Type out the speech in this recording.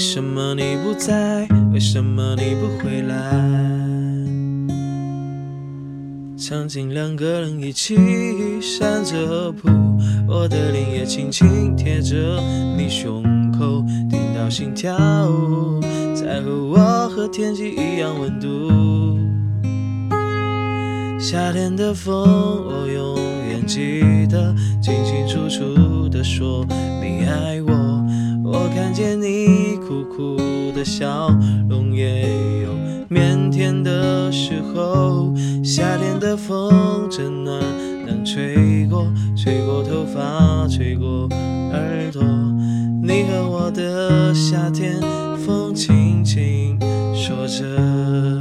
为什么你不在？为什么你不回来？场景两个人一起散着步，我的脸也轻轻贴着你胸口，听到心跳，在和我和天气一样温度。夏天的风，我永远记得，清清楚楚的说你爱我。我看见你苦苦的笑容，也有腼腆的时候。夏天的风真暖，能吹过，吹过头发，吹过耳朵。你和我的夏天，风轻轻说着。